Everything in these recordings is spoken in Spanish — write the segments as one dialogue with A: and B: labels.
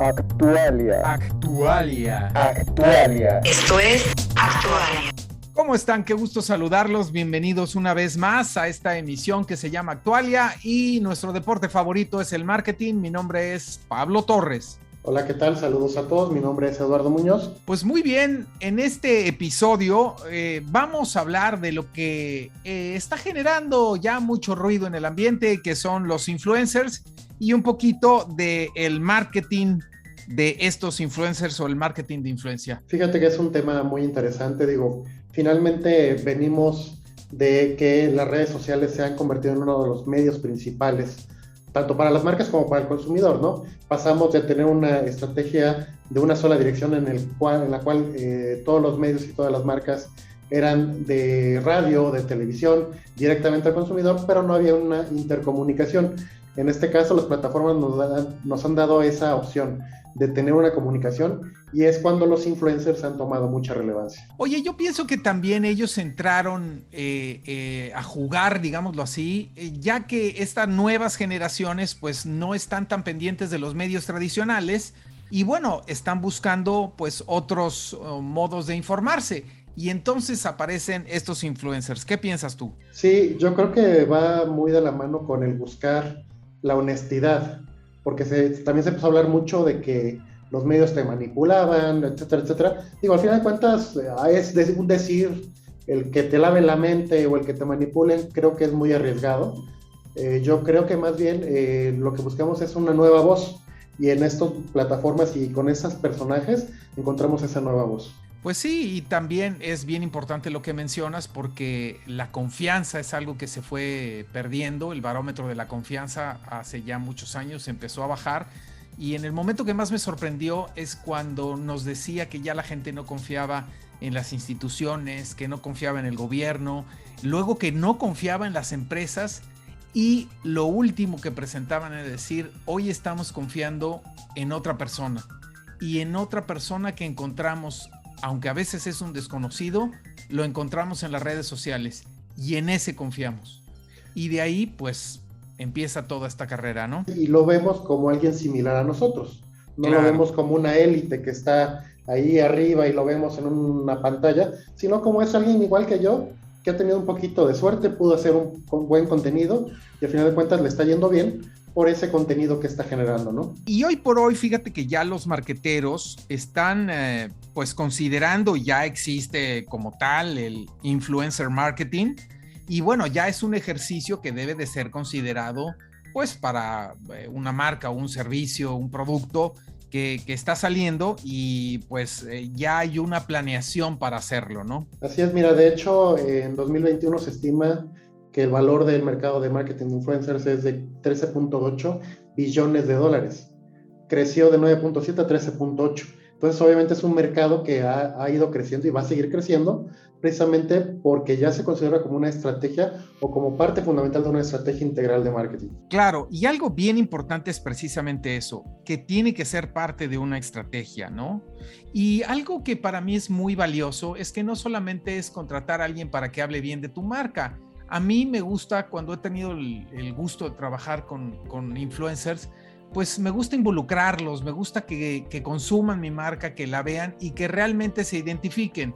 A: Actualia.
B: Actualia.
A: Actualia.
C: Esto es Actualia.
B: ¿Cómo están? Qué gusto saludarlos. Bienvenidos una vez más a esta emisión que se llama Actualia y nuestro deporte favorito es el marketing. Mi nombre es Pablo Torres.
D: Hola, ¿qué tal? Saludos a todos. Mi nombre es Eduardo Muñoz.
B: Pues muy bien, en este episodio eh, vamos a hablar de lo que eh, está generando ya mucho ruido en el ambiente, que son los influencers y un poquito de el marketing de estos influencers o el marketing de influencia.
D: Fíjate que es un tema muy interesante. Digo, finalmente venimos de que las redes sociales se han convertido en uno de los medios principales, tanto para las marcas como para el consumidor, ¿no? Pasamos de tener una estrategia de una sola dirección en, la cual eh, todos los medios y todas las marcas eran de radio, de televisión, directamente al consumidor, pero no había una intercomunicación. En este caso, las plataformas nos, nos, han dado esa opción de tener una comunicación y es cuando los influencers han tomado mucha relevancia.
B: Oye, yo pienso que también ellos entraron eh, eh, a jugar, digámoslo así, eh, ya que estas nuevas generaciones pues no están tan pendientes de los medios tradicionales y bueno, están buscando pues otros uh, modos de informarse. Y entonces aparecen estos influencers. ¿Qué piensas tú?
D: Sí, yo creo que va muy de la mano con el buscar la honestidad, porque también se empezó a hablar mucho de que los medios te manipulaban, etcétera, etcétera. Digo, al final de cuentas, eh, es un decir, el que te lave la mente o el que te manipulen, creo que es muy arriesgado. Eh, yo creo que más bien eh, lo que buscamos es una nueva voz y en estas plataformas y con esos personajes encontramos esa nueva voz.
B: Pues sí, y también es bien importante lo que mencionas porque la confianza es algo que se fue perdiendo, el barómetro de la confianza hace ya muchos años empezó a bajar. Y en el momento que más me sorprendió es cuando nos decía que ya la gente no confiaba en las instituciones, que no confiaba en el gobierno, luego que no confiaba en las empresas y lo último que presentaban es decir, hoy estamos confiando en otra persona y en otra persona que encontramos aunque a veces es un desconocido, lo encontramos en las redes sociales y en ese confiamos. Y de ahí, pues, empieza toda esta carrera, ¿no?
D: Y lo vemos como alguien similar a nosotros. No lo vemos como una élite que está ahí arriba y lo vemos en una pantalla, sino como es alguien igual que yo, que ha tenido un poquito de suerte, pudo hacer un, un buen contenido y al final de cuentas le está yendo bien, por ese contenido que está generando, ¿no?
B: Y hoy por hoy, fíjate que ya los marqueteros están eh, pues considerando, ya existe como tal el influencer marketing y bueno, ya es un ejercicio que debe de ser considerado pues para eh, una marca, un servicio, un producto que, que, está saliendo y pues eh, ya hay una planeación para hacerlo, ¿no?
D: Así es, mira, de hecho en 2021 se estima que el valor del mercado de marketing de influencers es de 13.8 billones de dólares. Creció de 9.7 a 13.8. Entonces, obviamente es un mercado que ha, ha, ido creciendo y va a seguir creciendo precisamente porque ya se considera como una estrategia o como parte fundamental de una estrategia integral de marketing.
B: Claro, y algo bien importante es precisamente eso, que tiene que ser parte de una estrategia, ¿no? Y algo que para mí es muy valioso es que no solamente es contratar a alguien para que hable bien de tu marca, a mí me gusta, cuando he tenido el, gusto de trabajar con, influencers, pues me gusta involucrarlos, me gusta que, consuman mi marca, que la vean y que realmente se identifiquen.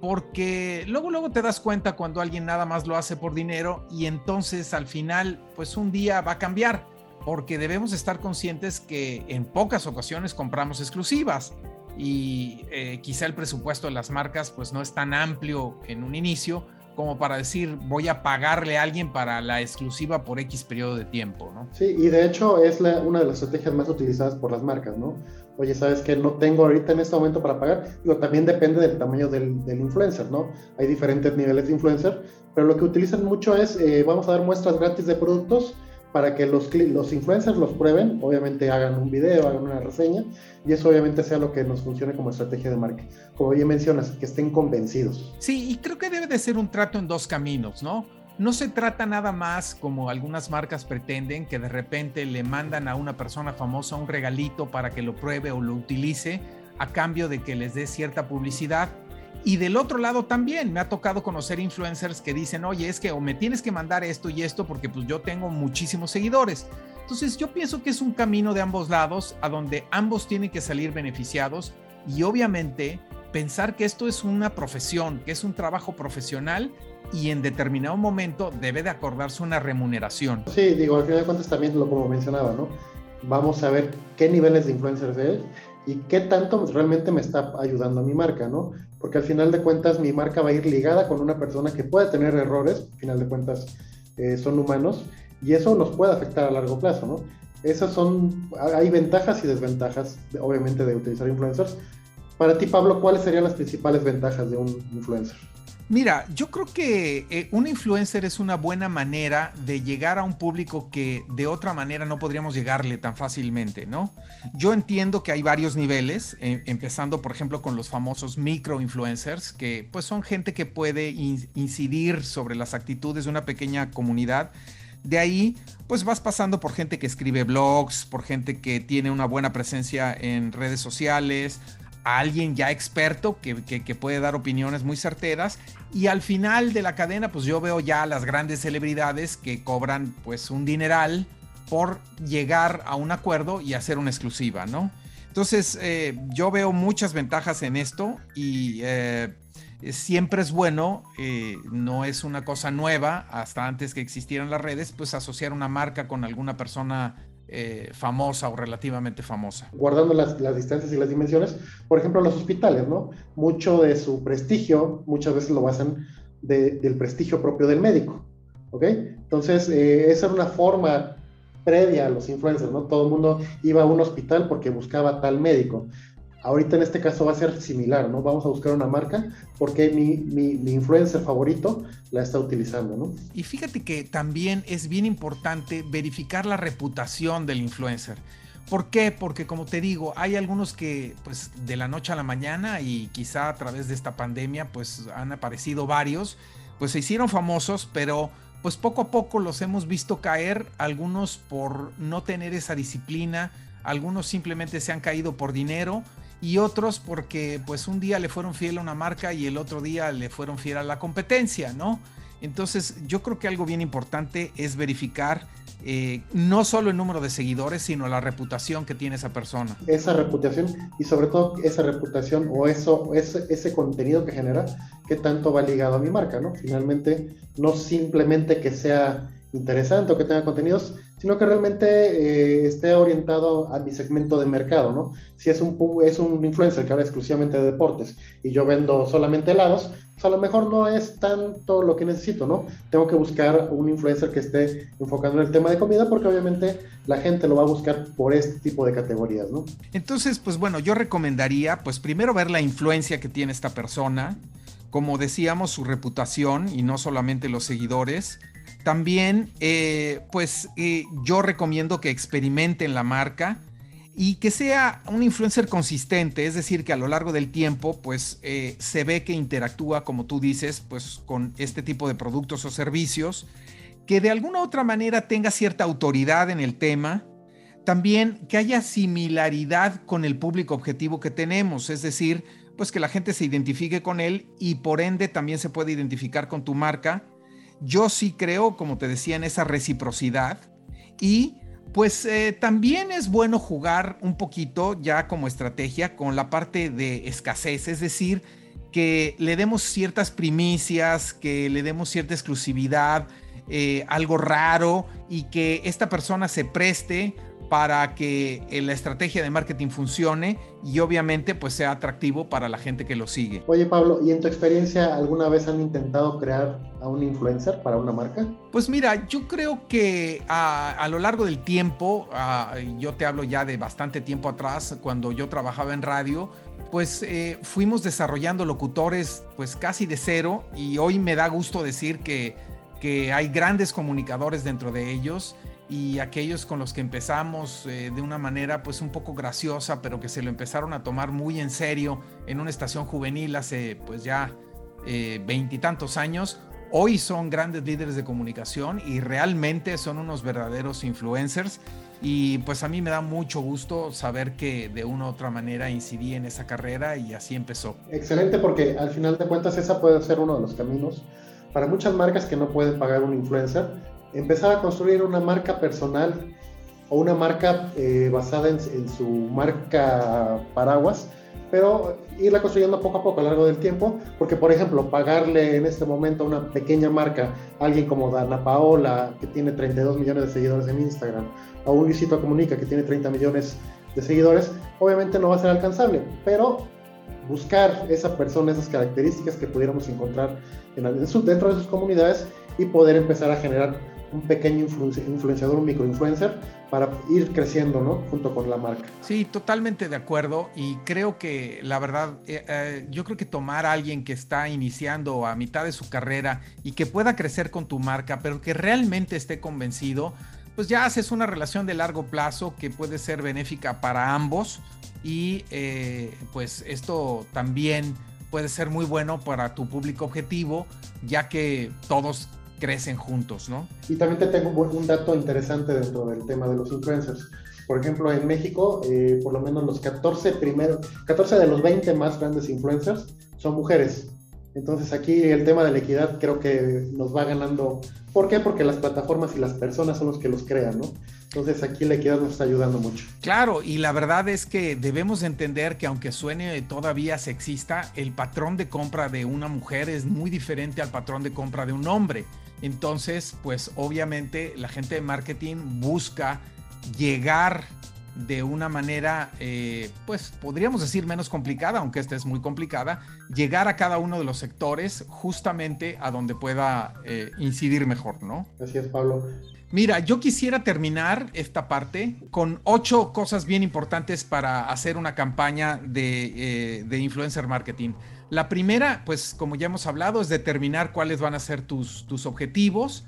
B: Porque luego, luego te das cuenta cuando alguien nada más lo hace por dinero y entonces al final, pues un día va a cambiar. Porque debemos estar conscientes que en pocas ocasiones compramos exclusivas y eh, quizá el presupuesto de las marcas pues no es tan amplio en un inicio, como para decir voy a pagarle a alguien para la exclusiva por X periodo de tiempo, ¿no?
D: Sí, y de hecho es una de las estrategias más utilizadas por las marcas, ¿no? Oye, sabes que no tengo ahorita en este momento para pagar, digo, también depende del tamaño del, del influencer, ¿no? Hay diferentes niveles de influencer, pero lo que utilizan mucho es, eh, vamos a dar muestras gratis de productos para que los, los influencers los prueben, obviamente hagan un video, hagan una reseña, y eso obviamente sea lo que nos funcione como estrategia de marketing. Como bien mencionas, que estén convencidos.
B: Sí, y creo que debe de ser un trato en dos caminos, ¿no? No se trata nada más como algunas marcas pretenden, que de repente le mandan a una persona famosa un regalito para que lo pruebe o lo utilice a cambio de que les dé cierta publicidad y del otro lado también me ha tocado conocer influencers que dicen, oye, es que o me tienes que mandar esto y esto porque pues yo tengo muchísimos seguidores. Entonces yo pienso que es un camino de ambos lados a donde ambos tienen que salir beneficiados y obviamente pensar que esto es una profesión, que es un trabajo profesional y en determinado momento debe de acordarse una remuneración.
D: Sí, digo, al final de cuentas también lo como mencionaba, ¿no? Vamos a ver qué niveles de influencers es y qué tanto realmente me está ayudando a mi marca, ¿no? Porque al final de cuentas mi marca va a ir ligada con una persona que puede tener errores, al final de cuentas eh, son humanos, y eso nos puede afectar a largo plazo, ¿no? Esas son, hay ventajas y desventajas, obviamente, de utilizar influencers. Para ti, Pablo, ¿cuáles serían las principales ventajas de un influencer?
B: Mira, yo creo que eh, un influencer es una buena manera de llegar a un público que de otra manera no podríamos llegarle tan fácilmente, ¿no? Yo entiendo que hay varios niveles, eh, empezando por ejemplo con los famosos micro influencers, que pues son gente que puede incidir sobre las actitudes de una pequeña comunidad. De ahí, pues vas pasando por gente que escribe blogs, por gente que tiene una buena presencia en redes sociales, a alguien ya experto que, puede dar opiniones muy certeras y al final de la cadena pues yo veo ya las grandes celebridades que cobran pues un dineral por llegar a un acuerdo y hacer una exclusiva, ¿no? Entonces eh, yo veo muchas ventajas en esto y eh, siempre es bueno, eh, no es una cosa nueva, hasta antes que existieran las redes, pues asociar una marca con alguna persona eh, famosa o relativamente famosa.
D: Guardando las, distancias y las dimensiones, por ejemplo, los hospitales, ¿no? Mucho de su prestigio, muchas veces lo basan del prestigio propio del médico, ¿ok? Entonces, eh, esa era una forma previa a los influencers, ¿no? Todo el mundo iba a un hospital porque buscaba tal médico. Ahorita en este caso va a ser similar, ¿no? Vamos a buscar una marca porque mi, mi, influencer favorito la está utilizando, ¿no?
B: Y fíjate que también es bien importante verificar la reputación del influencer. ¿Por qué? Porque como te digo, hay algunos que pues de la noche a la mañana y quizá a través de esta pandemia pues han aparecido varios, pues se hicieron famosos, pero pues poco a poco los hemos visto caer, algunos por no tener esa disciplina, algunos simplemente se han caído por dinero y otros porque pues un día le fueron fiel a una marca y el otro día le fueron fiel a la competencia, ¿no? Entonces yo creo que algo bien importante es verificar eh, no solo el número de seguidores, sino la reputación que tiene esa persona.
D: Esa reputación y sobre todo esa reputación o eso, ese, ese contenido que genera, que tanto va ligado a mi marca, ¿no? Finalmente, no simplemente que sea interesante o que tenga contenidos, sino que realmente eh, esté orientado a mi segmento de mercado, ¿no? Si es un, es un influencer que habla exclusivamente de deportes y yo vendo solamente helados, pues a lo mejor no es tanto lo que necesito, ¿no? Tengo que buscar un influencer que esté enfocado en el tema de comida porque obviamente la gente lo va a buscar por este tipo de categorías, ¿no?
B: Entonces, pues bueno, yo recomendaría, pues primero ver la influencia que tiene esta persona, como decíamos, su reputación y no solamente los seguidores, también, eh, pues eh, yo recomiendo que experimenten la marca y que sea un influencer consistente, es decir, que a lo largo del tiempo, pues eh, se ve que interactúa, como tú dices, pues con este tipo de productos o servicios, que de alguna u otra manera tenga cierta autoridad en el tema, también que haya similaridad con el público objetivo que tenemos, es decir, pues que la gente se identifique con él y por ende también se puede identificar con tu marca yo sí creo, como te decía, en esa reciprocidad. Y pues eh, también es bueno jugar un poquito ya como estrategia con la parte de escasez, es decir, que le demos ciertas primicias, que le demos cierta exclusividad, eh, algo raro y que esta persona se preste para que eh, la estrategia de marketing funcione y obviamente pues sea atractivo para la gente que lo sigue.
D: Oye Pablo, ¿y en tu experiencia alguna vez han intentado crear a un influencer para una marca?
B: Pues mira, yo creo que a, lo largo del tiempo, yo te hablo ya de bastante tiempo atrás, cuando yo trabajaba en radio, pues eh, fuimos desarrollando locutores pues casi de cero y hoy me da gusto decir que, que hay grandes comunicadores dentro de ellos y aquellos con los que empezamos eh, de una manera pues un poco graciosa, pero que se lo empezaron a tomar muy en serio en una estación juvenil hace pues ya eh, veintitantos años, hoy son grandes líderes de comunicación y realmente son unos verdaderos influencers. Y pues a mí me da mucho gusto saber que de una u otra manera incidí en esa carrera y así empezó.
D: Excelente porque al final de cuentas esa puede ser uno de los caminos para muchas marcas que no pueden pagar un influencer empezar a construir una marca personal o una marca eh, basada en, su marca paraguas, pero irla construyendo poco a poco a lo largo del tiempo, porque por ejemplo, pagarle en este momento a una pequeña marca, alguien como Dana Paola, que tiene 32 millones de seguidores en Instagram, o un Luisito Comunica, que tiene 30 millones de seguidores, obviamente no va a ser alcanzable, pero buscar esa persona, esas características que pudiéramos encontrar en, dentro de sus comunidades y poder empezar a generar un pequeño influenciador, un microinfluencer, para ir creciendo, ¿no? Junto con la marca.
B: Sí, totalmente de acuerdo. Y creo que la verdad, eh, eh, yo creo que tomar a alguien que está iniciando a mitad de su carrera y que pueda crecer con tu marca, pero que realmente esté convencido, pues ya haces una relación de largo plazo que puede ser benéfica para ambos. Y eh, pues esto también puede ser muy bueno para tu público objetivo, ya que todos crecen juntos, ¿no?
D: Y también te tengo un dato interesante dentro del tema de los influencers. Por ejemplo, en México, eh, por lo menos los 14 primeros, 14 de los 20 más grandes influencers son mujeres. Entonces aquí el tema de la equidad creo que nos va ganando. ¿Por qué? Porque las plataformas y las personas son los que los crean, ¿no? Entonces aquí la equidad nos está ayudando mucho.
B: Claro, y la verdad es que debemos entender que aunque suene todavía sexista, el patrón de compra de una mujer es muy diferente al patrón de compra de un hombre. Entonces, pues obviamente la gente de marketing busca llegar de una manera, eh, pues podríamos decir menos complicada, aunque esta es muy complicada, llegar a cada uno de los sectores justamente a donde pueda eh, incidir mejor, ¿no?
D: Así es, Pablo.
B: Mira, yo quisiera terminar esta parte con ocho cosas bien importantes para hacer una campaña de, eh, de influencer marketing. La primera, pues como ya hemos hablado, es determinar cuáles van a ser tus, tus objetivos.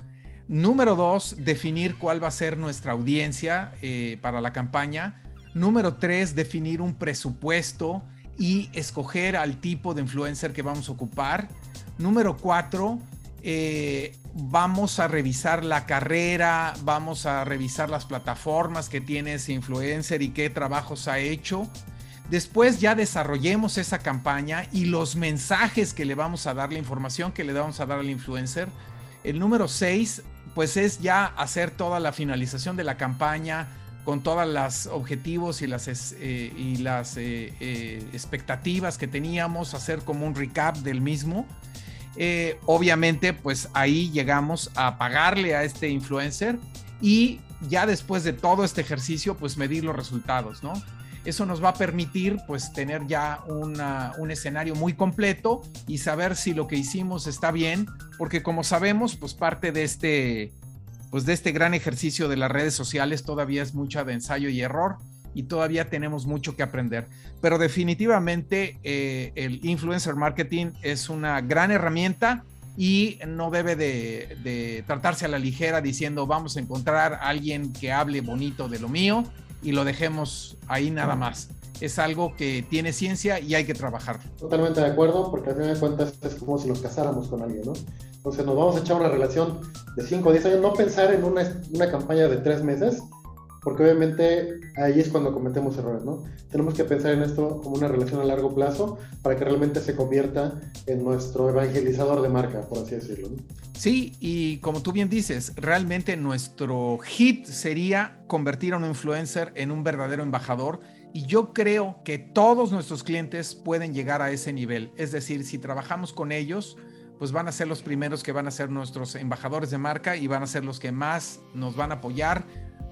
B: Número dos, definir cuál va a ser nuestra audiencia eh, para la campaña. Número tres, definir un presupuesto y escoger al tipo de influencer que vamos a ocupar. Número cuatro, eh, vamos a revisar la carrera, vamos a revisar las plataformas que tiene ese influencer y qué trabajos ha hecho. Después ya desarrollemos esa campaña y los mensajes que le vamos a dar, la información que le vamos a dar al influencer. El número 6, pues es ya hacer toda la finalización de la campaña con todos los objetivos y las, eh, las eh, eh, expectativas que teníamos, hacer como un recap del mismo. obviamente, pues ahí llegamos a pagarle a este influencer y ya después de todo este ejercicio, pues medir los resultados, ¿no? Eso nos va a permitir pues tener ya un escenario muy completo y saber si lo que hicimos está bien, porque como sabemos pues parte de este, pues de este gran ejercicio de las redes sociales todavía es mucha de ensayo y error y todavía tenemos mucho que aprender. Pero definitivamente eh, el influencer marketing es una gran herramienta y no debe de, de, tratarse a la ligera diciendo vamos a encontrar a alguien que hable bonito de lo mío y lo dejemos ahí nada más. Es algo que tiene ciencia y hay que trabajar.
D: Totalmente de acuerdo, porque al final de cuentas es como si nos casáramos con alguien, ¿no? Entonces nos vamos a echar una relación de 5 o 10 años, no pensar en una, una campaña de 3 meses, porque obviamente ahí es cuando cometemos errores, ¿no? Tenemos que pensar en esto como una relación a largo plazo para que realmente se convierta en nuestro evangelizador de marca, por así decirlo.
B: Sí, y como tú bien dices, realmente nuestro hit sería convertir a un influencer en un verdadero embajador y yo creo que todos nuestros clientes pueden llegar a ese nivel. Es decir, si trabajamos con ellos, pues van a ser los primeros que van a ser nuestros embajadores de marca y van a ser los que más nos van a apoyar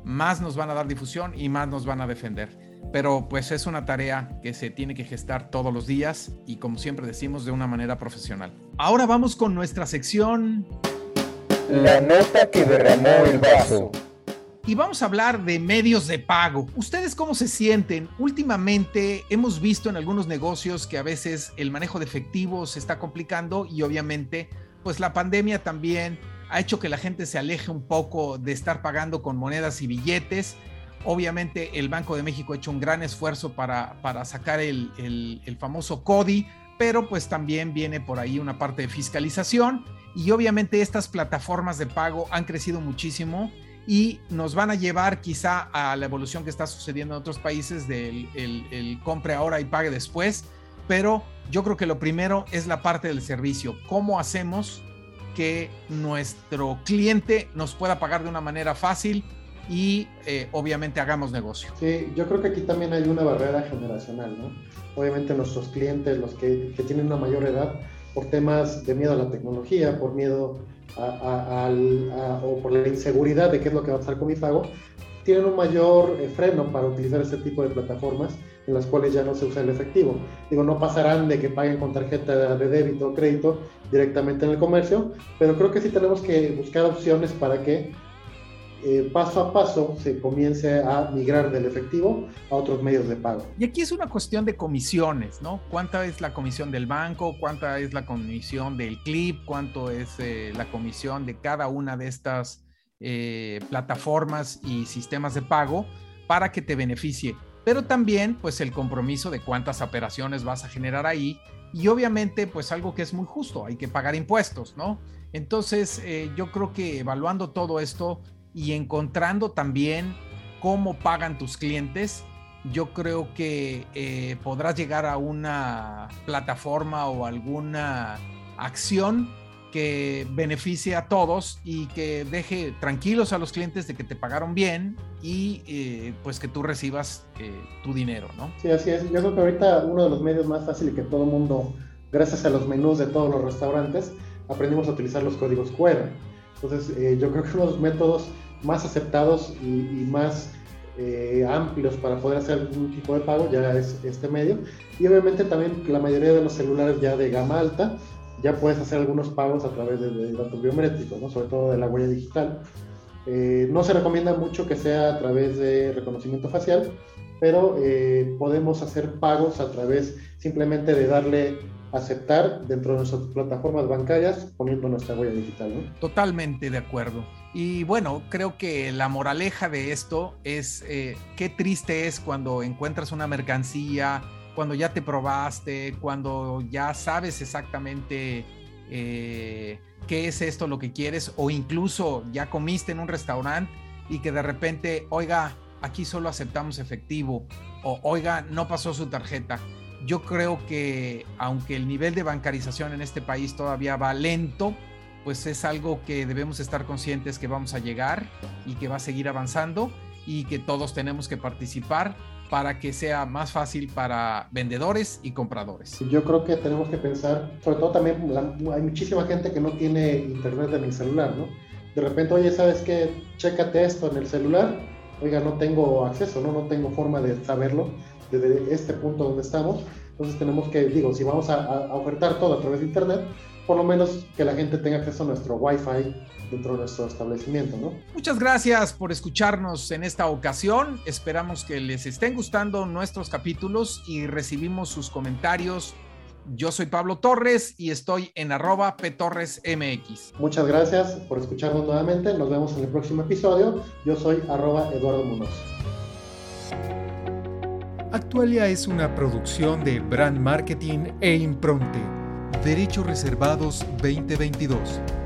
B: más nos van a dar difusión y más nos van a defender. Pero pues es una tarea que se tiene que gestar todos los días y como siempre decimos de una manera profesional. Ahora vamos con nuestra sección...
A: La nota que derramó el vaso.
B: Y vamos a hablar de medios de pago. ¿Ustedes cómo se sienten? Últimamente hemos visto en algunos negocios que a veces el manejo de efectivo se está complicando y obviamente pues la pandemia también ha hecho que la gente se aleje un poco de estar pagando con monedas y billetes. Obviamente el Banco de México ha hecho un gran esfuerzo para, para sacar el, el, famoso CODI, pero pues también viene por ahí una parte de fiscalización y obviamente estas plataformas de pago han crecido muchísimo y nos van a llevar quizá a la evolución que está sucediendo en otros países del el, el compre ahora y pague después, pero yo creo que lo primero es la parte del servicio. ¿Cómo hacemos que nuestro cliente nos pueda pagar de una manera fácil, y eh, obviamente hagamos negocio.
D: Sí, yo creo que aquí también hay una barrera generacional, ¿no? Obviamente nuestros clientes, los que, tienen una mayor edad, por temas de miedo a la tecnología, por miedo a, o por la inseguridad de qué es lo que va a pasar con mi pago, tienen un mayor eh, freno para utilizar este tipo de plataformas en las cuales ya no se usa el efectivo. Digo, no pasarán de que paguen con tarjeta de débito o crédito directamente en el comercio, pero creo que sí tenemos que buscar opciones para que eh, paso a paso se comience a migrar del efectivo a otros medios de pago.
B: Y aquí es una cuestión de comisiones, ¿no? ¿Cuánta es la comisión del banco? ¿Cuánta es la comisión del clip? ¿Cuánto es eh, la comisión de cada una de estas eh, plataformas y sistemas de pago para que te beneficie? Pero también, pues, el compromiso de cuántas operaciones vas a generar ahí y obviamente, pues, algo que es muy justo, hay que pagar impuestos, ¿no? Entonces, yo creo que evaluando todo esto, y encontrando también cómo pagan tus clientes, yo creo que eh, podrás llegar a una plataforma o alguna acción que beneficie a todos y que deje tranquilos a los clientes de que te pagaron bien y eh, pues que tú recibas eh, tu dinero, ¿no?
D: Sí, así es. Yo creo que ahorita uno de los medios más fáciles que todo el mundo, gracias a los menús de todos los restaurantes, aprendimos a utilizar los códigos QR. Entonces, yo creo que uno de los métodos más aceptados y, más eh, amplios para poder hacer algún tipo de pago ya es este medio. Y obviamente también la mayoría de los celulares ya de gama alta ya puedes hacer algunos pagos a través de, datos biométricos, ¿no? sobre todo de la huella digital. Eh, no se recomienda mucho que sea a través de reconocimiento facial, pero eh, podemos hacer pagos a través simplemente de darle aceptar dentro de nuestras plataformas bancarias poniendo nuestra huella digital. ¿no?
B: Totalmente de acuerdo. Y bueno, creo que la moraleja de esto es eh, qué triste es cuando encuentras una mercancía, cuando ya te probaste, cuando ya sabes exactamente eh, qué es esto lo que quieres o incluso ya comiste en un restaurante y que de repente, oiga, aquí solo aceptamos efectivo o oiga, no pasó su tarjeta. Yo creo que aunque el nivel de bancarización en este país todavía va lento, pues es algo que debemos estar conscientes que vamos a llegar y que va a seguir avanzando y que todos tenemos que participar para que sea más fácil para vendedores y compradores.
D: Yo creo que tenemos que pensar, sobre todo también hay muchísima gente que no tiene internet en el celular, ¿no? De repente, oye, ¿sabes qué? Chécate esto en el celular. Oiga, no tengo acceso, ¿no? No tengo forma de saberlo desde este punto donde estamos. Entonces tenemos que, digo, si vamos a, a ofertar todo a través de internet, por lo menos que la gente tenga acceso a nuestro Wi-Fi dentro de nuestro establecimiento, ¿no?
B: Muchas gracias por escucharnos en esta ocasión. Esperamos que les estén gustando nuestros capítulos y recibimos sus comentarios. Yo soy Pablo Torres y estoy en arroba ptorresmx.
D: Muchas gracias por escucharnos nuevamente. Nos vemos en el próximo episodio. Yo soy arroba Eduardo Munoz.
E: Actualia es una producción de Brand Marketing e Impronte Derechos Reservados 2022.